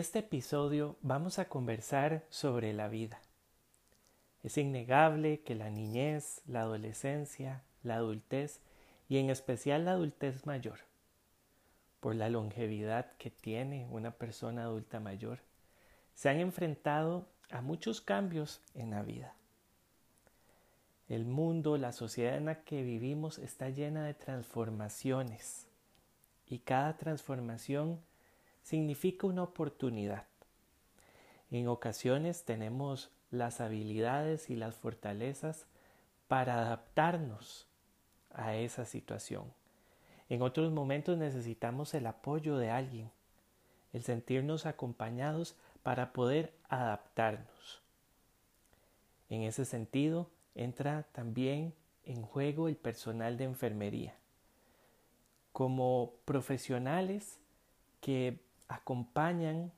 este episodio vamos a conversar sobre la vida. Es innegable que la niñez, la adolescencia, la adultez y en especial la adultez mayor, por la longevidad que tiene una persona adulta mayor, se han enfrentado a muchos cambios en la vida. El mundo, la sociedad en la que vivimos está llena de transformaciones y cada transformación significa una oportunidad. En ocasiones tenemos las habilidades y las fortalezas para adaptarnos a esa situación. En otros momentos necesitamos el apoyo de alguien, el sentirnos acompañados para poder adaptarnos. En ese sentido, entra también en juego el personal de enfermería. Como profesionales que acompañan,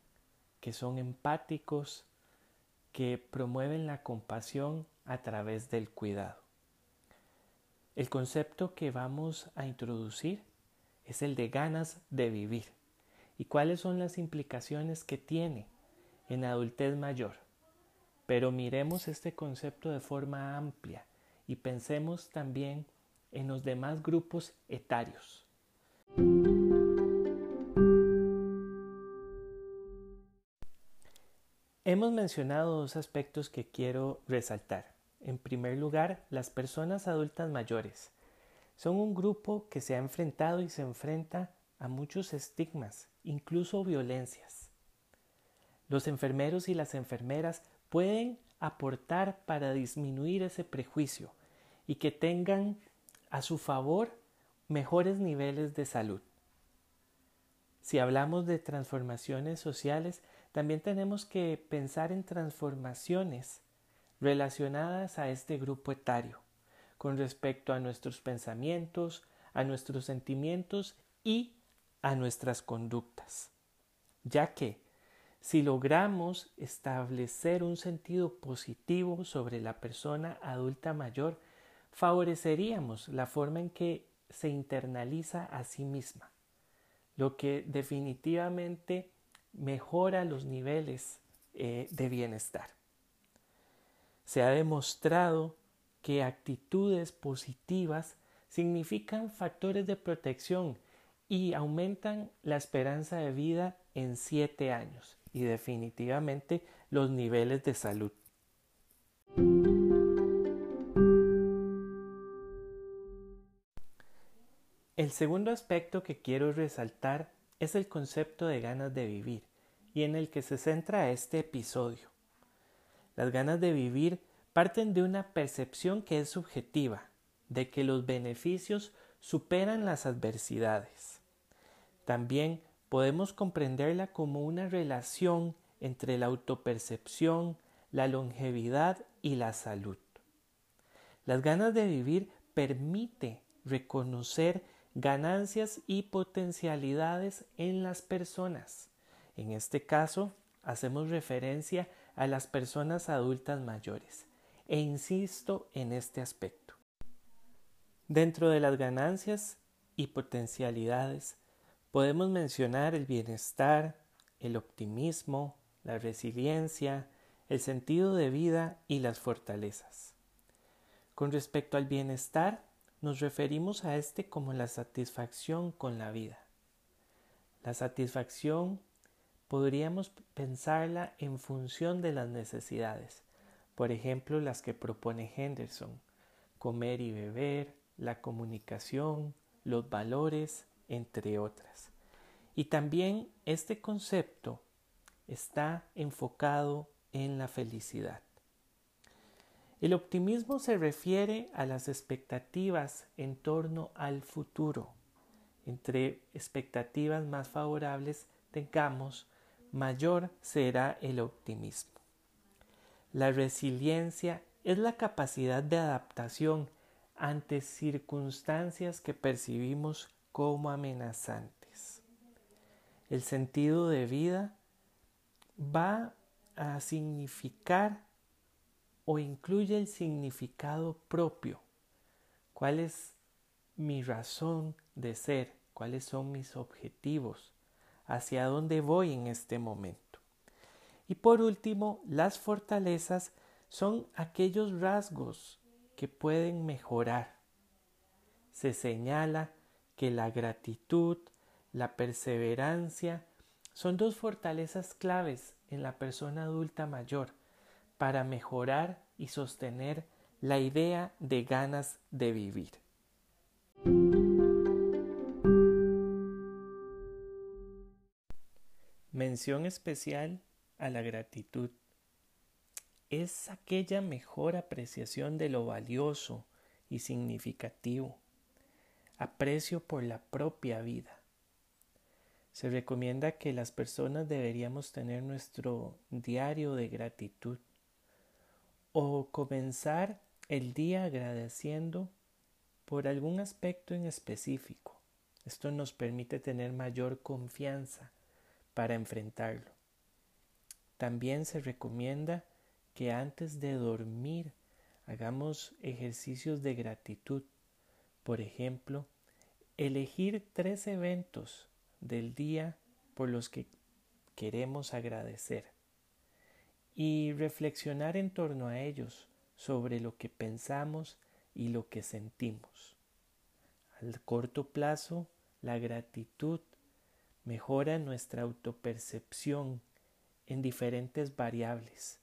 que son empáticos, que promueven la compasión a través del cuidado. El concepto que vamos a introducir es el de ganas de vivir. ¿Y cuáles son las implicaciones que tiene en adultez mayor? Pero miremos este concepto de forma amplia y pensemos también en los demás grupos etarios. Hemos mencionado dos aspectos que quiero resaltar. En primer lugar, las personas adultas mayores. Son un grupo que se ha enfrentado y se enfrenta a muchos estigmas, incluso violencias. Los enfermeros y las enfermeras pueden aportar para disminuir ese prejuicio y que tengan a su favor mejores niveles de salud. Si hablamos de transformaciones sociales, también tenemos que pensar en transformaciones relacionadas a este grupo etario, con respecto a nuestros pensamientos, a nuestros sentimientos y a nuestras conductas, ya que si logramos establecer un sentido positivo sobre la persona adulta mayor, favoreceríamos la forma en que se internaliza a sí misma, lo que definitivamente mejora los niveles eh, de bienestar. Se ha demostrado que actitudes positivas significan factores de protección y aumentan la esperanza de vida en siete años y definitivamente los niveles de salud. El segundo aspecto que quiero resaltar es el concepto de ganas de vivir y en el que se centra este episodio. Las ganas de vivir parten de una percepción que es subjetiva, de que los beneficios superan las adversidades. También podemos comprenderla como una relación entre la autopercepción, la longevidad y la salud. Las ganas de vivir permite reconocer ganancias y potencialidades en las personas. En este caso, hacemos referencia a las personas adultas mayores e insisto en este aspecto. Dentro de las ganancias y potencialidades podemos mencionar el bienestar, el optimismo, la resiliencia, el sentido de vida y las fortalezas. Con respecto al bienestar, nos referimos a este como la satisfacción con la vida. La satisfacción podríamos pensarla en función de las necesidades, por ejemplo las que propone Henderson, comer y beber, la comunicación, los valores, entre otras. Y también este concepto está enfocado en la felicidad. El optimismo se refiere a las expectativas en torno al futuro. Entre expectativas más favorables tengamos, mayor será el optimismo. La resiliencia es la capacidad de adaptación ante circunstancias que percibimos como amenazantes. El sentido de vida va a significar o incluye el significado propio. ¿Cuál es mi razón de ser? ¿Cuáles son mis objetivos? ¿Hacia dónde voy en este momento? Y por último, las fortalezas son aquellos rasgos que pueden mejorar. Se señala que la gratitud, la perseverancia, son dos fortalezas claves en la persona adulta mayor para mejorar y sostener la idea de ganas de vivir. Mención especial a la gratitud. Es aquella mejor apreciación de lo valioso y significativo, aprecio por la propia vida. Se recomienda que las personas deberíamos tener nuestro diario de gratitud o comenzar el día agradeciendo por algún aspecto en específico. Esto nos permite tener mayor confianza para enfrentarlo. También se recomienda que antes de dormir hagamos ejercicios de gratitud. Por ejemplo, elegir tres eventos del día por los que queremos agradecer y reflexionar en torno a ellos sobre lo que pensamos y lo que sentimos. Al corto plazo, la gratitud mejora nuestra autopercepción en diferentes variables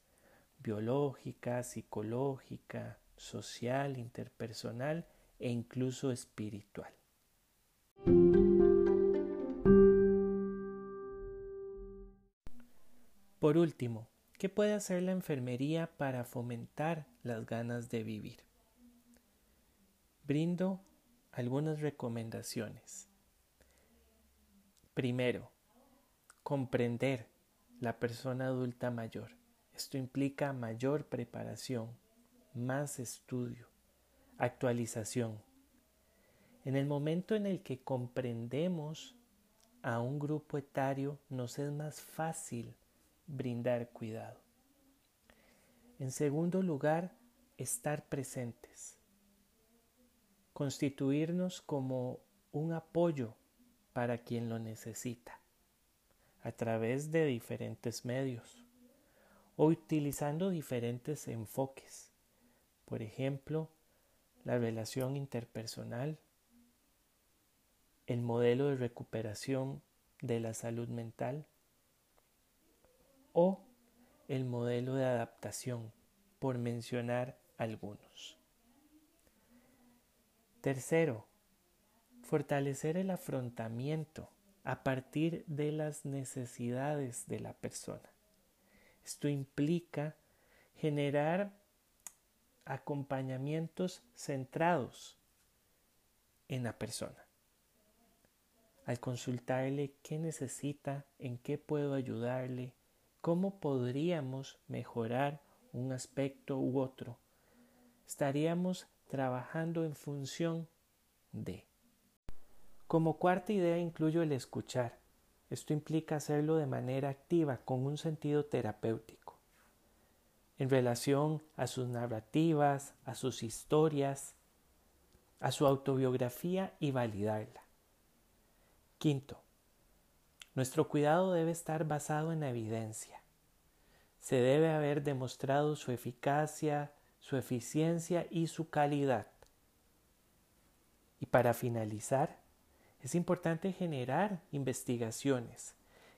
biológica, psicológica, social, interpersonal e incluso espiritual. Por último, ¿qué puede hacer la enfermería para fomentar las ganas de vivir? Brindo algunas recomendaciones. Primero, comprender la persona adulta mayor. Esto implica mayor preparación, más estudio, actualización. En el momento en el que comprendemos a un grupo etario, nos es más fácil brindar cuidado. En segundo lugar, estar presentes. Constituirnos como un apoyo para quien lo necesita, a través de diferentes medios o utilizando diferentes enfoques. Por ejemplo, la relación interpersonal, el modelo de recuperación de la salud mental o el modelo de adaptación, por mencionar algunos. Tercero, fortalecer el afrontamiento a partir de las necesidades de la persona. Esto implica generar acompañamientos centrados en la persona. Al consultarle qué necesita, en qué puedo ayudarle, cómo podríamos mejorar un aspecto u otro, estaríamos trabajando en función de. Como cuarta idea incluyo el escuchar. Esto implica hacerlo de manera activa, con un sentido terapéutico, en relación a sus narrativas, a sus historias, a su autobiografía y validarla. Quinto, nuestro cuidado debe estar basado en la evidencia. Se debe haber demostrado su eficacia, su eficiencia y su calidad. Y para finalizar, es importante generar investigaciones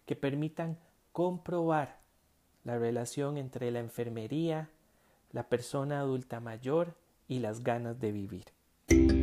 que permitan comprobar la relación entre la enfermería, la persona adulta mayor y las ganas de vivir.